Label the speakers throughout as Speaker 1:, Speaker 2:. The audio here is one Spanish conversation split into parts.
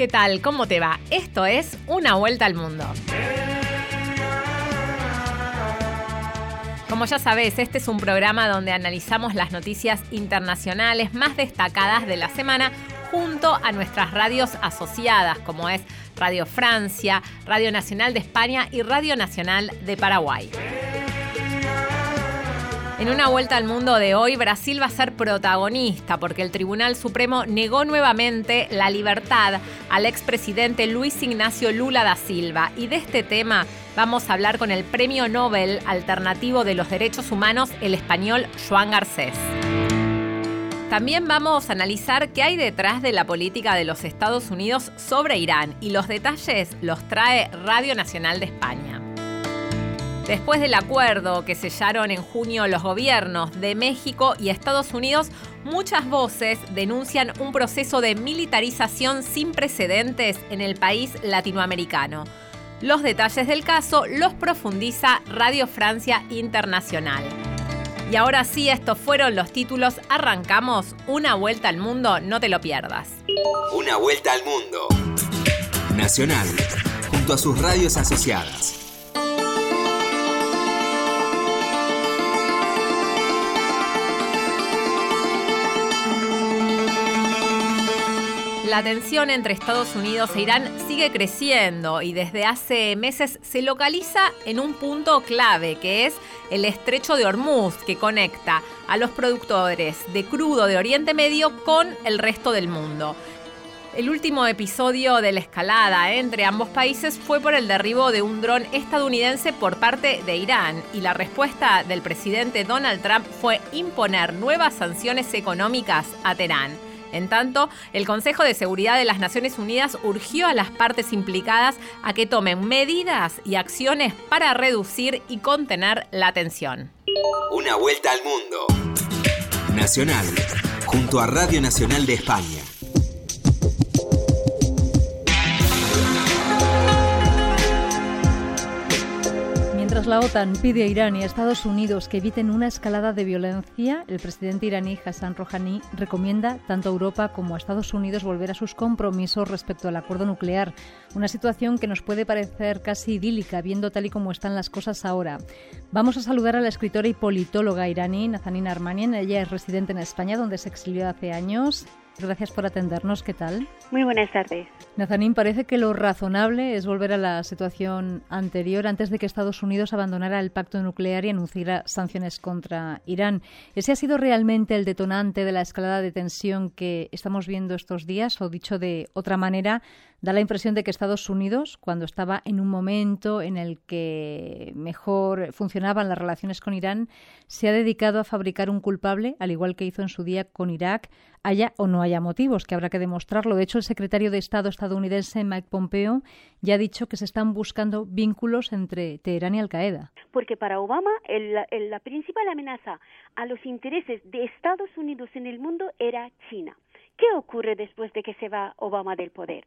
Speaker 1: ¿Qué tal? ¿Cómo te va? Esto es Una Vuelta al Mundo. Como ya sabes, este es un programa donde analizamos las noticias internacionales más destacadas de la semana junto a nuestras radios asociadas, como es Radio Francia, Radio Nacional de España y Radio Nacional de Paraguay. En una vuelta al mundo de hoy, Brasil va a ser protagonista porque el Tribunal Supremo negó nuevamente la libertad al expresidente Luis Ignacio Lula da Silva. Y de este tema vamos a hablar con el Premio Nobel Alternativo de los Derechos Humanos, el español Joan Garcés. También vamos a analizar qué hay detrás de la política de los Estados Unidos sobre Irán y los detalles los trae Radio Nacional de España. Después del acuerdo que sellaron en junio los gobiernos de México y Estados Unidos, muchas voces denuncian un proceso de militarización sin precedentes en el país latinoamericano. Los detalles del caso los profundiza Radio Francia Internacional. Y ahora sí, estos fueron los títulos. Arrancamos una vuelta al mundo, no te lo pierdas.
Speaker 2: Una vuelta al mundo. Nacional, junto a sus radios asociadas.
Speaker 1: La tensión entre Estados Unidos e Irán sigue creciendo y desde hace meses se localiza en un punto clave que es el estrecho de Hormuz que conecta a los productores de crudo de Oriente Medio con el resto del mundo. El último episodio de la escalada entre ambos países fue por el derribo de un dron estadounidense por parte de Irán y la respuesta del presidente Donald Trump fue imponer nuevas sanciones económicas a Teherán. En tanto, el Consejo de Seguridad de las Naciones Unidas urgió a las partes implicadas a que tomen medidas y acciones para reducir y contener la tensión.
Speaker 2: Una vuelta al mundo. Nacional, junto a Radio Nacional de España.
Speaker 3: La OTAN pide a Irán y a Estados Unidos que eviten una escalada de violencia, el presidente iraní Hassan Rouhani recomienda tanto a Europa como a Estados Unidos volver a sus compromisos respecto al acuerdo nuclear, una situación que nos puede parecer casi idílica viendo tal y como están las cosas ahora. Vamos a saludar a la escritora y politóloga iraní Nazanin Armanian, ella es residente en España donde se exilió hace años Gracias por atendernos. ¿Qué tal?
Speaker 4: Muy buenas tardes.
Speaker 3: Nazanín, parece que lo razonable es volver a la situación anterior antes de que Estados Unidos abandonara el pacto nuclear y anunciara sanciones contra Irán. ¿Ese ha sido realmente el detonante de la escalada de tensión que estamos viendo estos días? O dicho de otra manera, Da la impresión de que Estados Unidos, cuando estaba en un momento en el que mejor funcionaban las relaciones con Irán, se ha dedicado a fabricar un culpable, al igual que hizo en su día con Irak, haya o no haya motivos, que habrá que demostrarlo. De hecho, el secretario de Estado estadounidense, Mike Pompeo, ya ha dicho que se están buscando vínculos entre Teherán y Al-Qaeda.
Speaker 4: Porque para Obama la principal amenaza a los intereses de Estados Unidos en el mundo era China. ¿Qué ocurre después de que se va Obama del poder?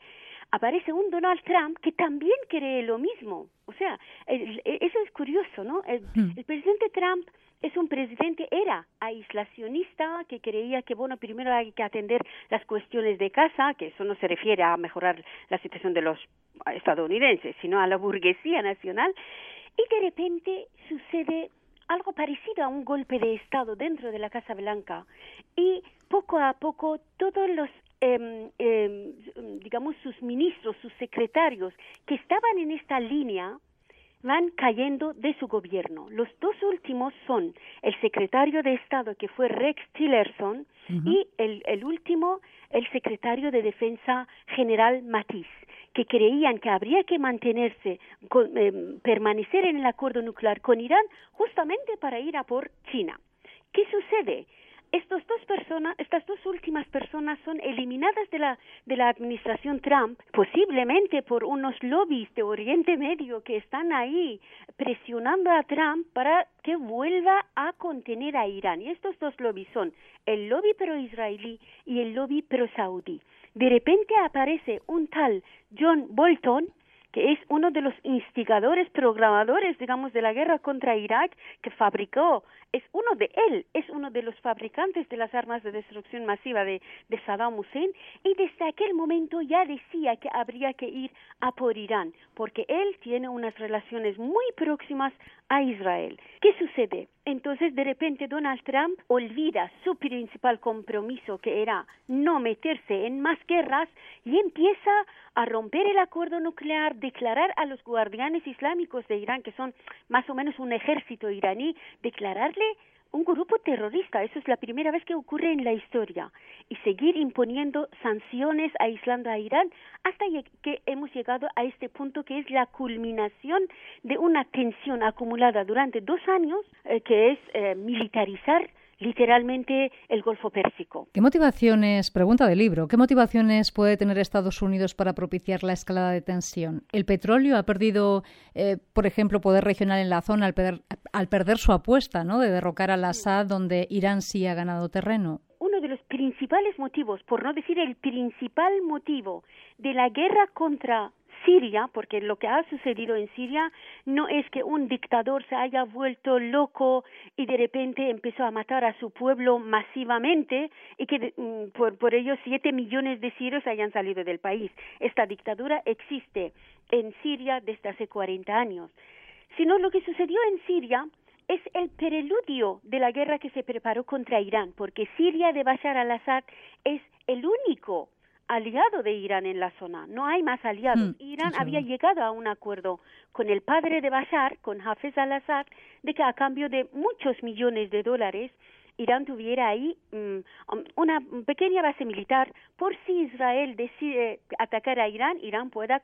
Speaker 4: Aparece un Donald Trump que también cree lo mismo. O sea, eso es curioso, ¿no? Hmm. El, presidente Trump es un presidente, era aislacionista, que creía que, bueno, primero hay que atender las cuestiones de casa, que eso no se refiere a mejorar la situación de los estadounidenses, sino a la burguesía nacional, y de repente sucede algo parecido a un golpe de Estado dentro de la Casa Blanca y poco a poco todos los Em, digamos, sus ministros, sus secretarios que estaban en esta línea, van cayendo de su gobierno. Los dos últimos son el secretario de Estado, que fue Rex Tillerson, y el, el, último, el secretario de Defensa General Matisse, que creían que habría que mantenerse, em, permanecer en el acuerdo nuclear con Irán justamente para ir a por China. ¿Qué sucede? Dos personas, estas dos últimas personas son eliminadas de la, de la administración Trump, posiblemente por unos lobbies de Oriente Medio que están ahí presionando a Trump para que vuelva a contener a Irán. Y estos dos lobbies son el lobby pro-israelí y el lobby pro-saudí. De repente aparece un tal John Bolton, que es uno de los instigadores, programadores, digamos, de la guerra contra Irak, que fabricó, es uno de él, es uno de los fabricantes de las armas de destrucción masiva de, de Saddam Hussein, y desde aquel momento ya decía que habría que ir a por Irán, porque él tiene unas relaciones muy próximas a Israel. ¿Qué sucede? Entonces, de repente, Donald Trump olvida su principal compromiso, que era no meterse en más guerras, y empieza a romper el acuerdo nuclear, declarar a los guardianes islámicos de Irán, que son más o menos un ejército iraní, declararle un grupo terrorista. Eso es la primera vez que ocurre en la historia. Y seguir imponiendo sanciones aislando a Irán hasta que hemos llegado a este punto que es la culminación de una tensión acumulada durante dos años, eh, que es eh, militarizar literalmente el Golfo Pérsico.
Speaker 3: ¿Qué motivaciones, pregunta del libro, qué motivaciones puede tener Estados Unidos para propiciar la escalada de tensión? ¿El petróleo ha perdido, eh, por ejemplo, poder regional en la zona al al perder su apuesta ¿no? de derrocar al Assad, donde Irán sí ha ganado terreno?
Speaker 4: Uno de los principales motivos, por no decir el principal motivo de la guerra contra Siria, porque lo que ha sucedido en Siria no es que un dictador se haya vuelto loco y de repente empezó a matar a su pueblo masivamente y que mm, por, por ello siete millones de sirios hayan salido del país. Esta dictadura existe en Siria desde hace 40 años. Sino lo que sucedió en Siria es el preludio de la guerra que se preparó contra Irán, porque Siria de Bashar al-Assad es el único aliado de Irán en la zona, no hay más aliados. Hmm, Irán había llegado a un acuerdo con el padre de Bashar, con Hafez al-Assad, de que a cambio de muchos millones de dólares, Irán tuviera ahí mm, um, una pequeña base militar por si Israel decide atacar a Irán, Irán pueda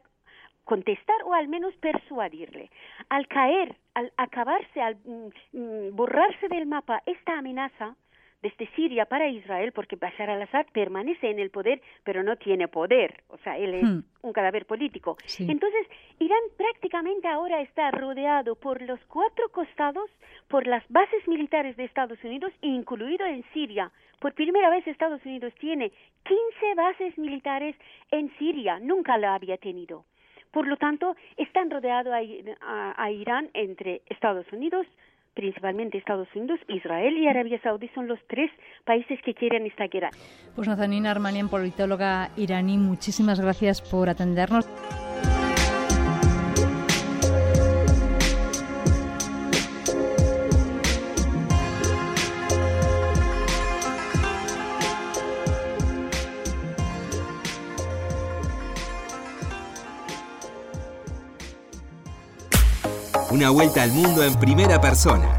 Speaker 4: contestar o al menos persuadirle. Al caer, al acabarse, al mm, mm, borrarse del mapa esta amenaza, desde Siria para Israel, porque Bashar al-Assad permanece en el poder, pero no tiene poder, o sea, él es hmm. un cadáver político. Entonces, Irán prácticamente ahora está rodeado por los cuatro costados, por las bases militares de Estados Unidos, incluido en Siria. Por primera vez Estados Unidos tiene 15 bases militares en Siria, nunca lo había tenido. Por lo tanto, están rodeados a Irán entre Estados Unidos, principalmente Estados Unidos, Israel y Arabia Saudí son los tres países que quieren esta guerra.
Speaker 3: Pues Nazanina Armanian, politóloga iraní, muchísimas gracias por atendernos.
Speaker 2: Vuelta al mundo en primera persona.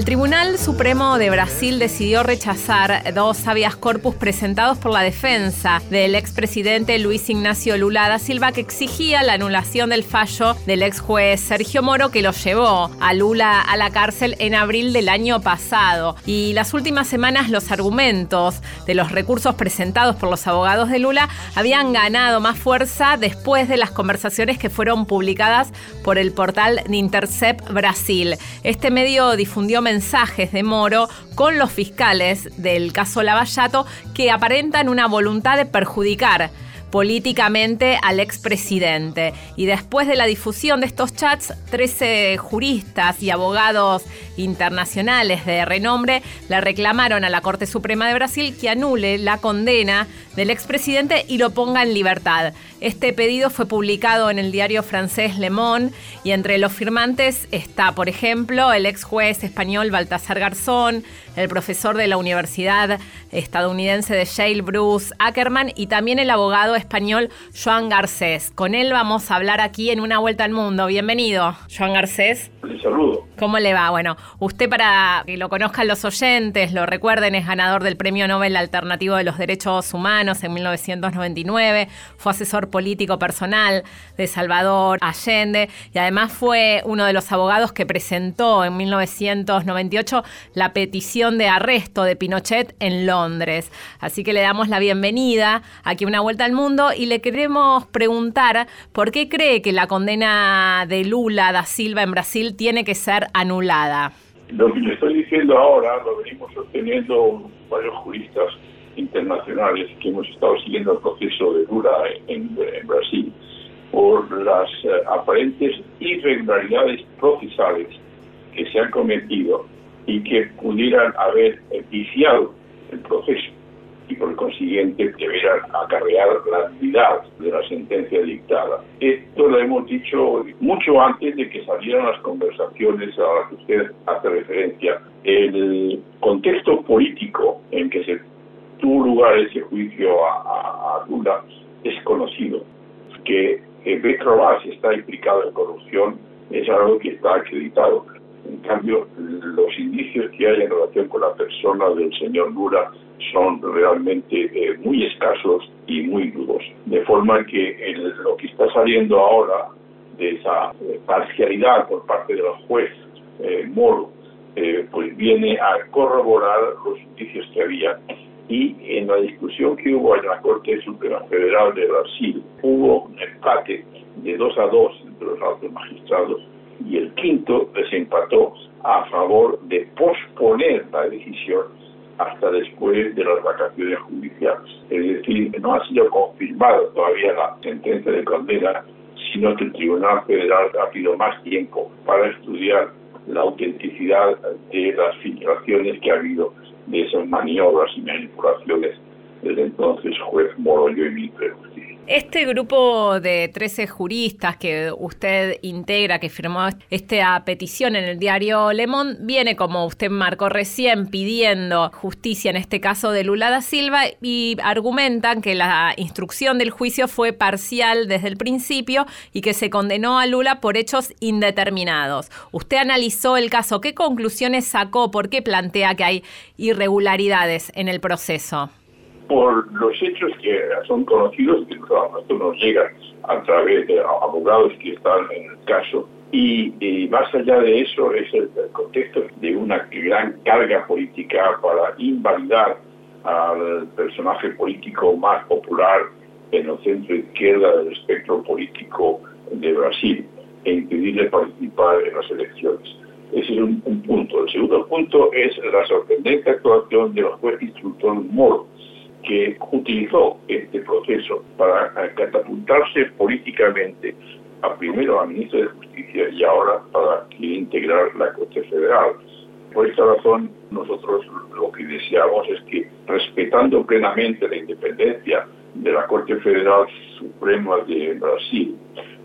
Speaker 1: El Tribunal Supremo de Brasil decidió rechazar dos habeas corpus presentados por la defensa del expresidente Luis Ignacio Lula da Silva que exigía la anulación del fallo del ex juez Sergio Moro que lo llevó a Lula a la cárcel en abril del año pasado. Y las últimas semanas los argumentos de los recursos presentados por los abogados de Lula habían ganado más fuerza después de las conversaciones que fueron publicadas por el portal de Intercept Brasil. Este medio difundió mensajes de Moro con los fiscales del caso Lavallato que aparentan una voluntad de perjudicar políticamente al expresidente. Y después de la difusión de estos chats, 13 juristas y abogados internacionales de renombre le reclamaron a la Corte Suprema de Brasil que anule la condena del expresidente y lo ponga en libertad. Este pedido fue publicado en el diario francés Le Monde y entre los firmantes está, por ejemplo, el ex juez español Baltasar Garzón, el profesor de la Universidad estadounidense de Yale Bruce Ackerman y también el abogado español Joan Garcés. Con él vamos a hablar aquí en Una Vuelta al Mundo. Bienvenido, Joan Garcés.
Speaker 5: Un saludo.
Speaker 1: ¿Cómo le va? Bueno, usted para que lo conozcan los oyentes, lo recuerden, es ganador del Premio Nobel Alternativo de los Derechos Humanos en 1999, fue asesor político personal de Salvador Allende y además fue uno de los abogados que presentó en 1998 la petición de arresto de Pinochet en Londres. Así que le damos la bienvenida aquí una vuelta al mundo y le queremos preguntar por qué cree que la condena de Lula da Silva en Brasil tiene que ser anulada.
Speaker 5: Lo que le estoy diciendo ahora lo venimos sosteniendo varios juristas internacionales que hemos estado siguiendo el proceso de Lula en, Brasil por las eh, aparentes irregularidades procesales que se han cometido y que pudieran haber viciado el proceso y por consiguiente deberán acarrear la nulidad de la sentencia dictada. Esto lo hemos dicho mucho antes de que salieran las conversaciones a las que usted hace referencia. El contexto político en que se tuvo lugar ese juicio a, Lula es conocido. Que Petrobras está implicado en corrupción es algo que está acreditado. En cambio, los indicios que hay en relación con la persona del señor Lula son realmente eh, muy escasos y muy duros. De forma que lo que está saliendo ahora de esa eh, parcialidad por parte del juez eh, Moro, pues viene a corroborar los indicios que había. Y en la discusión que hubo en la Corte Suprema Federal de Brasil, hubo un empate de dos a dos entre los altos magistrados y el quinto desempató a favor de posponer la decisión hasta después de las vacaciones judiciales. Es decir, no ha sido confirmada todavía la sentencia de condena, sino que el Tribunal Federal ha pedido más tiempo para estudiar la autenticidad de las filtraciones que ha habido de esas maniobras y manipulaciones del entonces juez Morollo y Justicia.
Speaker 1: Este grupo de 13 juristas que usted integra, que firmó esta petición en el diario Le viene, como usted marcó recién, pidiendo justicia en este caso de Lula da Silva y argumentan que la instrucción del juicio fue parcial desde el principio y que se condenó a Lula por hechos indeterminados. Usted analizó el caso, ¿qué conclusiones sacó? ¿Por qué plantea que hay irregularidades en el proceso?
Speaker 5: Por los hechos que son conocidos, que nos llegan a través de abogados que están en el caso. Y, más allá de eso es el, contexto de una gran carga política para invalidar al personaje político más popular en el centro izquierda del espectro político de Brasil e impedirle participar en las elecciones. Ese es un, un punto. El segundo punto es la sorprendente actuación de los juez instructor Moro, que utilizó este proceso para catapultarse políticamente a primero a ministro de Justicia y ahora para integrar la Corte Federal. Por esta razón, nosotros lo que deseamos es que, respetando plenamente la independencia de la Corte Federal Suprema de Brasil,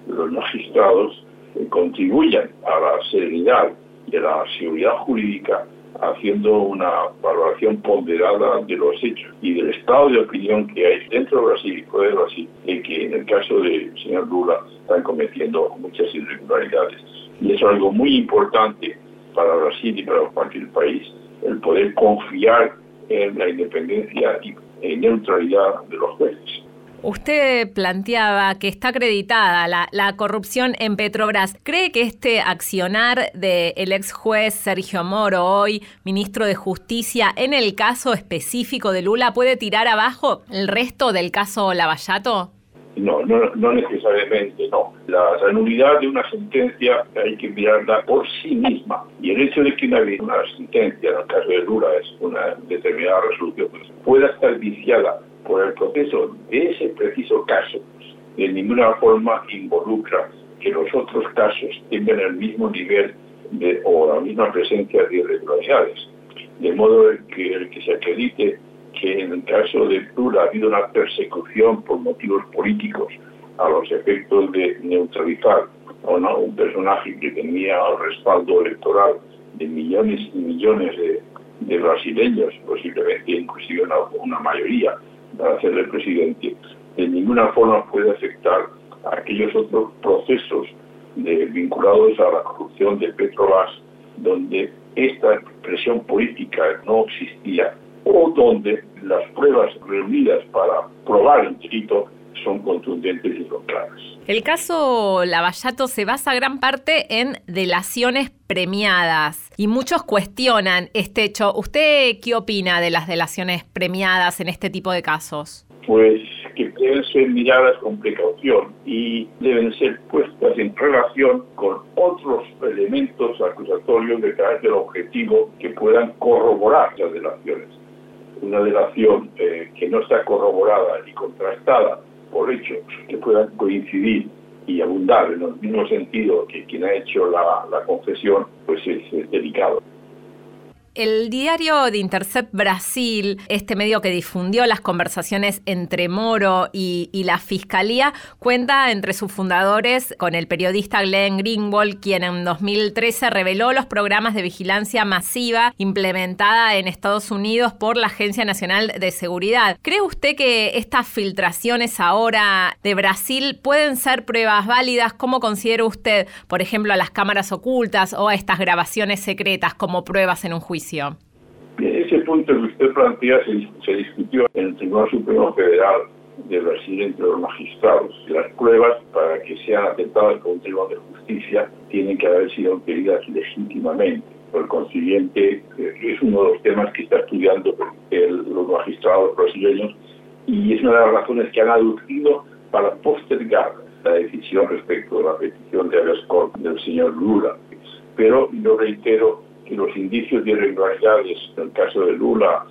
Speaker 5: los magistrados contribuyan a la serenidad y a la seguridad jurídica haciendo una valoración ponderada de los hechos y del estado de opinión que hay dentro de Brasil y fuera de Brasil, en que en el caso del señor Lula están cometiendo muchas irregularidades. Y es algo muy importante para Brasil y para cualquier país, el poder confiar en la independencia y neutralidad de los jueces.
Speaker 1: Usted planteaba que está acreditada la, corrupción en Petrobras. ¿Cree que este accionar del ex juez Sergio Moro, hoy ministro de Justicia, en el caso específico de Lula, puede tirar abajo el resto del caso Lavallato?
Speaker 5: No, no, no necesariamente, no. La, nulidad de una sentencia hay que mirarla por sí misma. Y el hecho de que una, una sentencia, en el caso de Lula, es una determinada resolución, pues, pueda estar viciada por el proceso de ese preciso caso, de ninguna forma involucra que los otros casos tengan el mismo nivel de, o la misma presencia de irregularidades. De modo que el que se acredite que en el caso de Lula ha habido una persecución por motivos políticos a los efectos de neutralizar a un personaje que tenía el respaldo electoral de millones y millones de, brasileños, posiblemente inclusive una mayoría, para hacerle presidente. En ninguna forma puede afectar a aquellos otros procesos de, vinculados a la corrupción de Petrobras, donde esta presión política no existía o donde las pruebas reunidas para probar el delito son contundentes y son claras.
Speaker 1: El caso Lavallato se basa gran parte en delaciones premiadas y muchos cuestionan este hecho. ¿Usted qué opina de las delaciones premiadas en este tipo de casos?
Speaker 5: Pues que deben ser miradas con precaución y deben ser puestas en relación con otros elementos acusatorios de carácter objetivo que puedan corroborar las delaciones. Una delación eh, que no está corroborada y contrastada por hechos que puedan coincidir y abundar en el mismo sentido que quien ha hecho la, la confesión, pues es delicado.
Speaker 1: El diario de Intercept Brasil, este medio que difundió las conversaciones entre Moro y, la Fiscalía, cuenta entre sus fundadores con el periodista Glenn Greenwald, quien en 2013 reveló los programas de vigilancia masiva implementada en Estados Unidos por la Agencia Nacional de Seguridad. ¿Cree usted que estas filtraciones ahora de Brasil pueden ser pruebas válidas? ¿Cómo considera usted, por ejemplo, a las cámaras ocultas o a estas grabaciones secretas como pruebas en un juicio?
Speaker 5: Ese punto que usted plantea se, discutió en el Tribunal Supremo Federal de Brasil entre los magistrados. Las pruebas para que sean aceptadas por un tribunal de justicia tienen que haber sido obtenidas legítimamente. Por consiguiente, eh, es uno de los temas que está estudiando los magistrados brasileños y es una de las razones que han aducido para postergar la decisión respecto de la petición de habeas corpus del señor Lula. Pero yo reitero que los indicios de irregularidades en el caso de Lula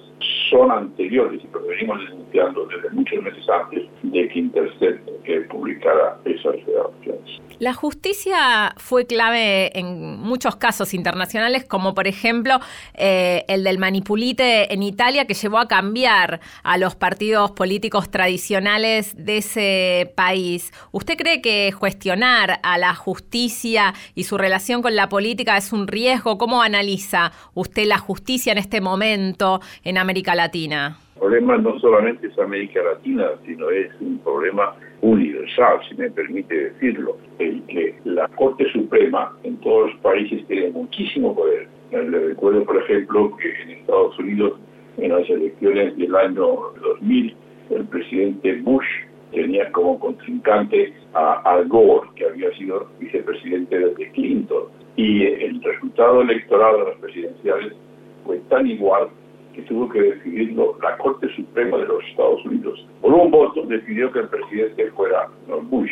Speaker 5: son anteriores y lo venimos denunciando desde muchos meses antes de que Intercept eh, publicara esas grabaciones.
Speaker 1: La justicia fue clave en muchos casos internacionales, como por ejemplo eh, el del manipulite en Italia, que llevó a cambiar a los partidos políticos tradicionales de ese país. ¿Usted cree que cuestionar a la justicia y su relación con la política es un riesgo? ¿Cómo analiza usted la justicia en este momento en América Latina?
Speaker 5: El problema no solamente es América Latina, sino es un problema universal, si me permite decirlo, el que la Corte Suprema en todos los países tiene muchísimo poder. Le recuerdo, por ejemplo, que en Estados Unidos, en las elecciones del año 2000, el presidente Bush tenía como contrincante a Al Gore, que había sido vicepresidente de Clinton. Y el resultado electoral de las presidenciales fue tan igual que tuvo que decidirlo la Corte Suprema de los Estados Unidos. Por un voto decidió que el presidente fuera Bush.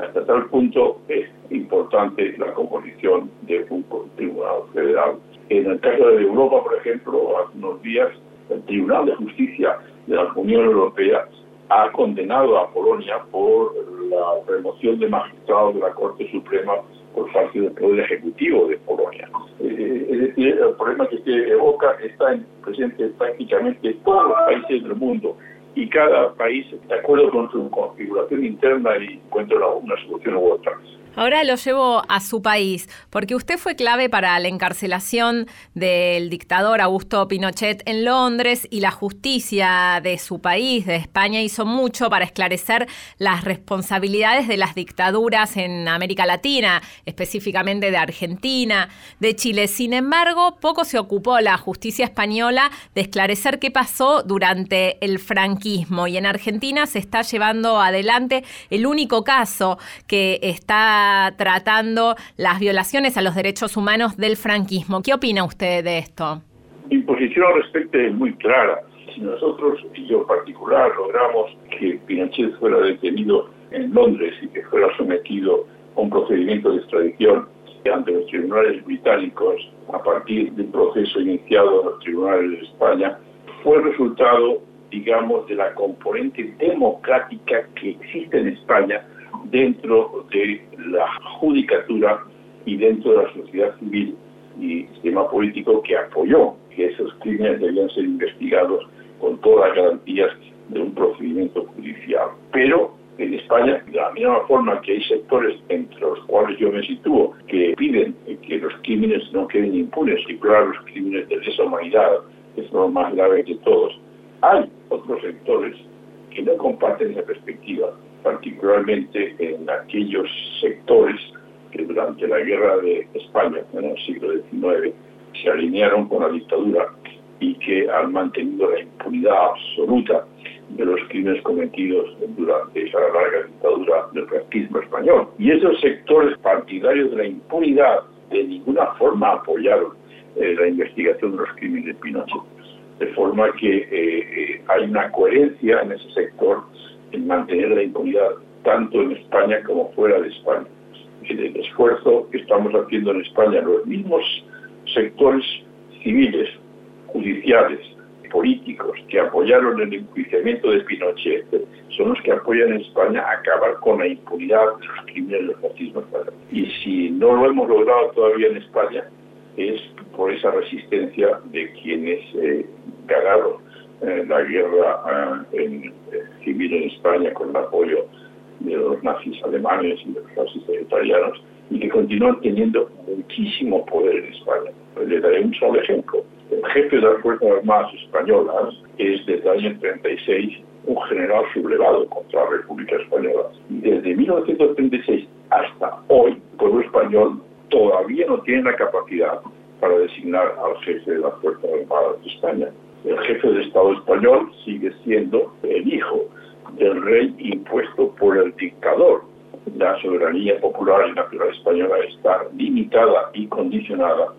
Speaker 5: Hasta tal punto es importante la composición de un tribunal federal. En el caso de Europa, por ejemplo, hace unos días el Tribunal de Justicia de la Unión Europea ha condenado a Polonia por la remoción de magistrados de la Corte Suprema por parte del Poder Ejecutivo de Polonia. Eh, es decir, el problema que se evoca está presente prácticamente en todos los países del mundo y cada país, de acuerdo con su configuración interna, encuentra una solución u otra.
Speaker 1: Ahora lo llevo a su país, porque usted fue clave para la encarcelación del dictador Augusto Pinochet en Londres y la justicia de su país, de España, hizo mucho para esclarecer las responsabilidades de las dictaduras en América Latina, específicamente de Argentina, de Chile. Sin embargo, poco se ocupó la justicia española de esclarecer qué pasó durante el franquismo y en Argentina se está llevando adelante el único caso que está tratando las violaciones a los derechos humanos del franquismo. ¿Qué opina usted de esto?
Speaker 5: Mi posición al respecto es muy clara. Si nosotros, y yo en particular, logramos que Pinochet fuera detenido en Londres y que fuera sometido a un procedimiento de extradición ante los tribunales británicos a partir del proceso iniciado en los tribunales de España, fue resultado, digamos, de la componente democrática que existe en España dentro de la judicatura y dentro de la sociedad civil y sistema político que apoyó que esos crímenes debían ser investigados con todas las garantías de un procedimiento judicial. Pero en España, de la misma forma que hay sectores entre los cuales yo me sitúo que piden que los crímenes no queden impunes, y claro, los crímenes de lesa humanidad, que son más graves de todos, hay otros sectores que no comparten esa perspectiva, particularmente en aquellos sectores que durante la guerra de España, en el siglo XIX, se alinearon con la dictadura y que han mantenido la impunidad absoluta de los crímenes cometidos durante esa larga dictadura del franquismo español. Y esos sectores partidarios de la impunidad de ninguna forma apoyaron eh, la investigación de los crímenes de Pinochet. De forma que eh, eh, hay una coherencia en ese sector en mantener la impunidad tanto en España como fuera de España. El esfuerzo que estamos haciendo en España, los mismos sectores civiles, judiciales, políticos que apoyaron el enjuiciamiento de Pinochet son los que apoyan en España acabar con la impunidad de los crímenes del fascismo. Y si no lo hemos logrado todavía en España, es por esa resistencia de quienes eh, ganaron eh, la guerra eh, civil en España con el apoyo de los nazis alemanes y de los fascistas italianos y que continúan teniendo muchísimo poder en España. Le daré un solo ejemplo. El jefe de las Fuerzas Armadas Españolas es desde el año 36 un general sublevado contra la República Española. Desde 1936 hasta hoy, el pueblo español todavía no tiene la capacidad para designar al jefe de las Fuerzas Armadas de España. El jefe de Estado español sigue siendo el hijo del rey impuesto por el dictador. La soberanía popular y nacional española está limitada y condicionada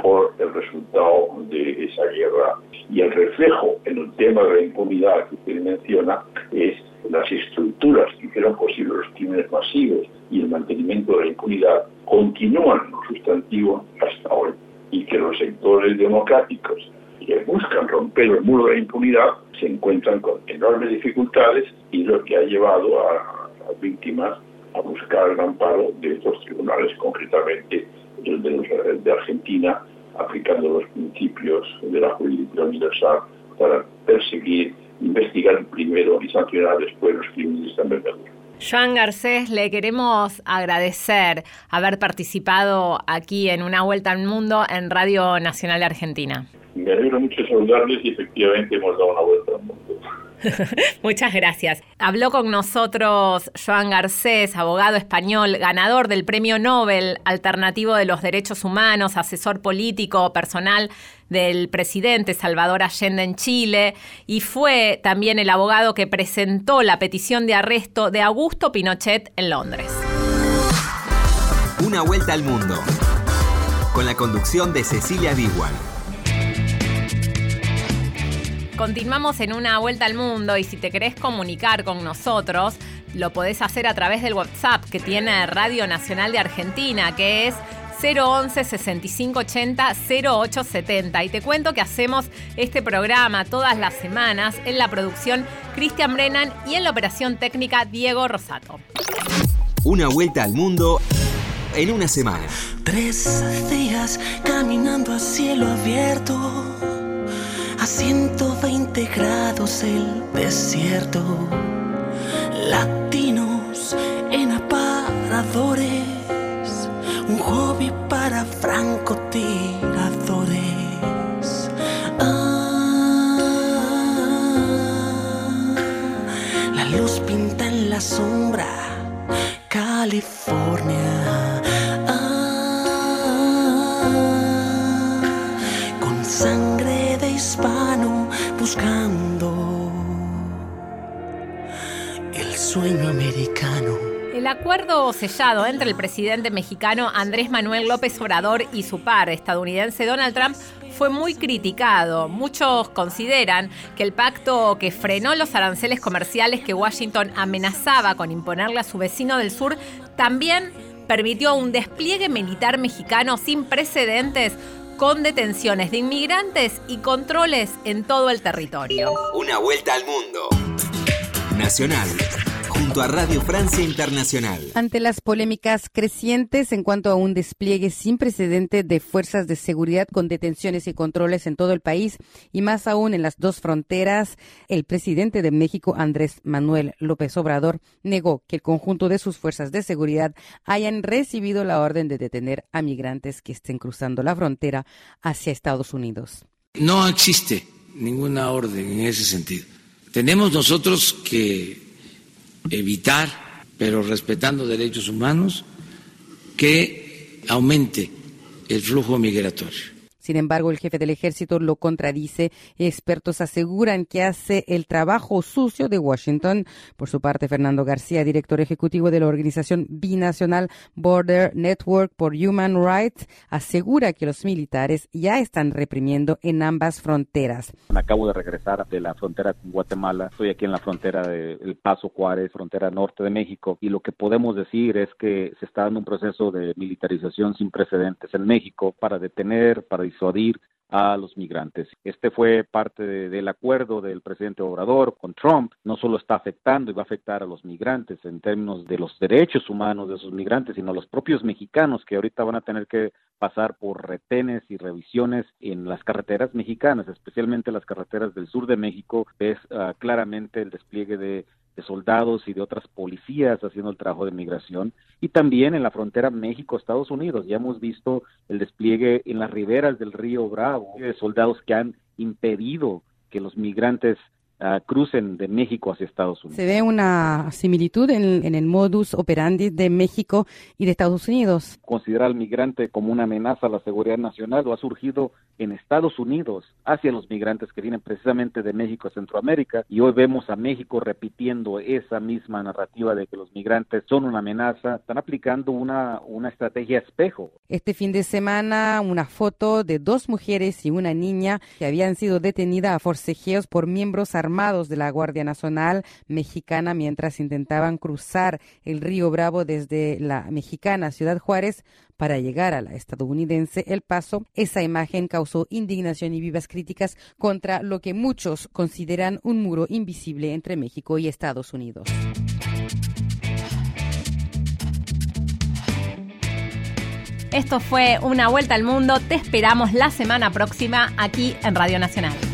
Speaker 5: por el resultado de esa guerra. Y el reflejo en el tema de la impunidad que usted menciona es las estructuras que hicieron posible los crímenes masivos y el mantenimiento de la impunidad continúan en sustantivo hasta hoy y que los sectores democráticos que buscan romper el muro de la impunidad se encuentran con enormes dificultades y lo que ha llevado a las víctimas a buscar el amparo de estos tribunales, concretamente el de, de Argentina, aplicando los principios de la jurisdicción universal para perseguir, investigar primero y sancionar después los crímenes de envergadura.
Speaker 1: Joan Garcés, le queremos agradecer haber participado aquí en Una Vuelta al Mundo en Radio Nacional de Argentina.
Speaker 5: Me alegro mucho saludarles y efectivamente hemos dado una vuelta al mundo.
Speaker 1: Muchas gracias. Habló con nosotros Joan Garcés, abogado español, ganador del Premio Nobel Alternativo de los Derechos Humanos, asesor político personal del presidente Salvador Allende en Chile y fue también el abogado que presentó la petición de arresto de Augusto Pinochet en Londres.
Speaker 2: Una vuelta al mundo con la conducción de Cecilia Biguan.
Speaker 1: Continuamos en una vuelta al mundo y si te querés comunicar con nosotros, lo podés hacer a través del WhatsApp que tiene Radio Nacional de Argentina, que es 011 6580 0870. Y te cuento que hacemos este programa todas las semanas en la producción Cristian Brennan y en la operación técnica Diego Rosato.
Speaker 2: Una vuelta al mundo en una semana.
Speaker 6: Tres días caminando a cielo abierto a 120 grados el desierto, latinos en aparadores, un hobby para francotiradores. Ah, la luz pinta en la sombra, California. Buscando el sueño americano.
Speaker 1: El acuerdo sellado entre el presidente mexicano Andrés Manuel López Obrador y su par estadounidense Donald Trump fue muy criticado. Muchos consideran que el pacto que frenó los aranceles comerciales que Washington amenazaba con imponerle a su vecino del sur también permitió un despliegue militar mexicano sin precedentes con detenciones de inmigrantes y controles en todo el territorio.
Speaker 2: Una vuelta al mundo. Nacional junto a Radio Francia Internacional.
Speaker 7: Ante las polémicas crecientes en cuanto a un despliegue sin precedente de fuerzas de seguridad con detenciones y controles en todo el país y más aún en las dos fronteras, el presidente de México, Andrés Manuel López Obrador, negó que el conjunto de sus fuerzas de seguridad hayan recibido la orden de detener a migrantes que estén cruzando la frontera hacia Estados Unidos.
Speaker 8: No existe ninguna orden en ese sentido Tenemos nosotros que evitar, pero respetando derechos humanos, que aumente el flujo migratorio.
Speaker 7: Sin embargo, el jefe del ejército lo contradice. Expertos aseguran que hace el trabajo sucio de Washington. Por su parte, Fernando García, director ejecutivo de la organización binacional Border Network for Human Rights, asegura que los militares ya están reprimiendo en ambas fronteras.
Speaker 9: Acabo de regresar de la frontera con Guatemala. Estoy aquí en la frontera de El Paso Juárez, frontera norte de México. Y lo que podemos decir es que se está dando un proceso de militarización sin precedentes en México para detener, para disuadir a los migrantes. Este fue parte del acuerdo del presidente Obrador con Trump. No solo está afectando y va a afectar a los migrantes en términos de los derechos humanos de esos migrantes, sino a los propios mexicanos que ahorita van a tener que pasar por retenes y revisiones en las carreteras mexicanas, especialmente las carreteras del sur de México. Es ah, claramente el despliegue de de soldados y de otras policías haciendo el trabajo de migración y también en la frontera México-Estados Unidos. Ya hemos visto el despliegue en las riberas del río Bravo de soldados que han impedido que los migrantes crucen de México hacia Estados Unidos.
Speaker 7: Se ve una similitud en, el modus operandi de México y de Estados Unidos.
Speaker 9: Considerar al migrante como una amenaza a la seguridad nacional o ha surgido en Estados Unidos hacia los migrantes que vienen precisamente de México a Centroamérica y hoy vemos a México repitiendo esa misma narrativa de que los migrantes son una amenaza, están aplicando una, una estrategia espejo.
Speaker 7: Este fin de semana una foto de dos mujeres y una niña que habían sido detenidas a forcejeos por miembros armados de la Guardia Nacional mexicana mientras intentaban cruzar el río Bravo desde la mexicana Ciudad Juárez para llegar a la estadounidense El Paso. Esa imagen causó indignación y vivas críticas contra lo que muchos consideran un muro invisible entre México y Estados Unidos.
Speaker 1: Esto fue Una Vuelta al Mundo. Te esperamos la semana próxima aquí en Radio Nacional.